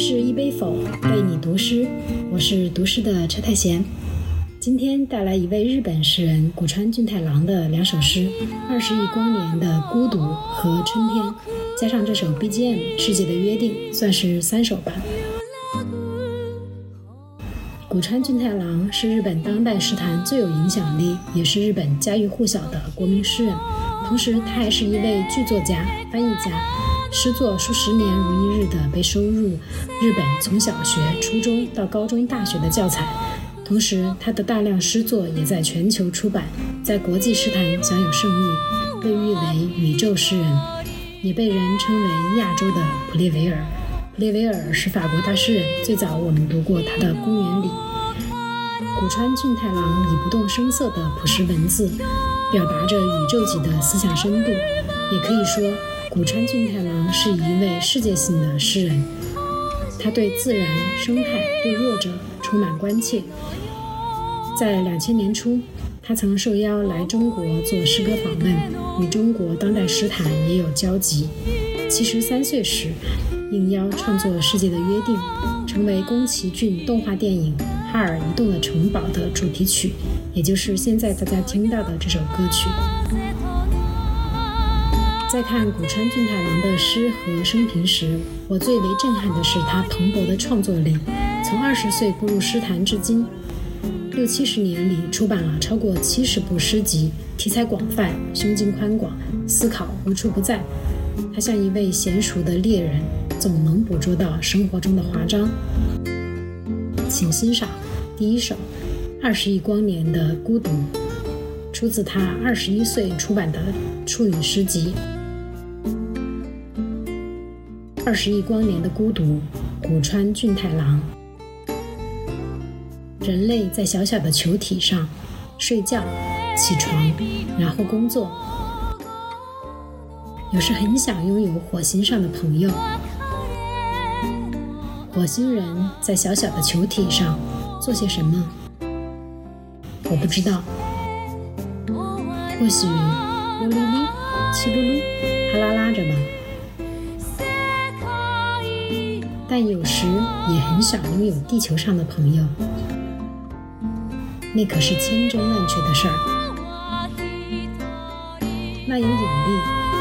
是一杯否为你读诗。我是读诗的车太贤。今天带来一位日本诗人谷川俊太郎的两首诗二十亿光年的孤独和春天。加上这首 bgm 世界的约定算是三首吧。谷川俊太郎是日本当代诗坛最有影响力也是日本家喻户晓的国民诗人。同时他还是一位剧作家翻译家。诗作数十年如一日的被收入日本从小学、初中到高中、大学的教材。同时，他的大量诗作也在全球出版，在国际诗坛享有盛誉，被誉为“宇宙诗人”，也被人称为“亚洲的普列维尔”。普列维尔是法国大诗人，最早我们读过他的《公园里》。古川俊太郎以不动声色的朴实文字，表达着宇宙级的思想深度。也可以说，古川俊太郎是一位世界性的诗人。他对自然生态、对弱者充满关切。在两千年初，他曾受邀来中国做诗歌访问，与中国当代诗坛也有交集。七十三岁时，应邀创作《世界的约定》，成为宫崎骏动画电影。哈尔移动的城堡的主题曲，也就是现在大家听到的这首歌曲。在看古川俊太郎的诗和生平时，我最为震撼的是他蓬勃的创作力。从二十岁步入诗坛至今，六七十年里出版了超过七十部诗集，题材广泛，胸襟宽广，思考无处不在。他像一位娴熟的猎人，总能捕捉到生活中的华章。请欣赏第一首《二十亿光年的孤独》，出自他二十一岁出版的处女诗集《二十亿光年的孤独》。古川俊太郎，人类在小小的球体上睡觉、起床，然后工作。有时很想拥有火星上的朋友。火星人在小小的球体上做些什么？我不知道。或许噜哩哩、气噜噜，哈啦啦着吧。但有时也很想拥有地球上的朋友，那可是千真万确的事儿。那有引力，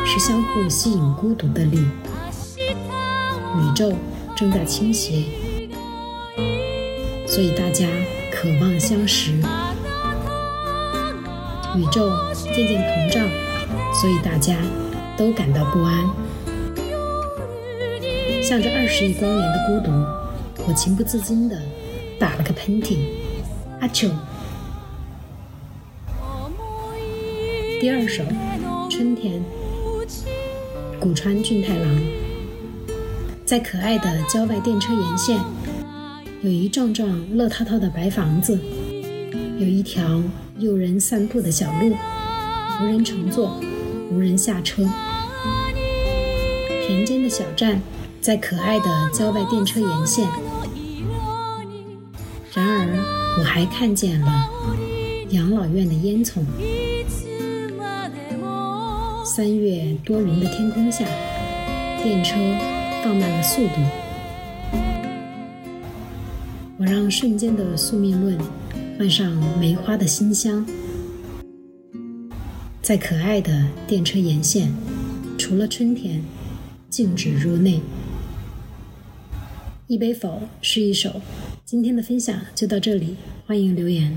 是相互吸引孤独的力。宇宙。正在倾斜，所以大家渴望相识；宇宙渐渐膨胀，所以大家都感到不安。向着二十亿光年的孤独，我情不自禁地打了个喷嚏。阿秋。第二首《春天》，古川俊太郎。在可爱的郊外电车沿线，有一幢幢乐滔滔的白房子，有一条诱人散步的小路，无人乘坐，无人下车。田间的小站，在可爱的郊外电车沿线。然而，我还看见了养老院的烟囱。三月多云的天空下，电车。放慢了速度，我让瞬间的宿命论换上梅花的馨香。在可爱的电车沿线，除了春天，静止入内。一杯否是一首。今天的分享就到这里，欢迎留言。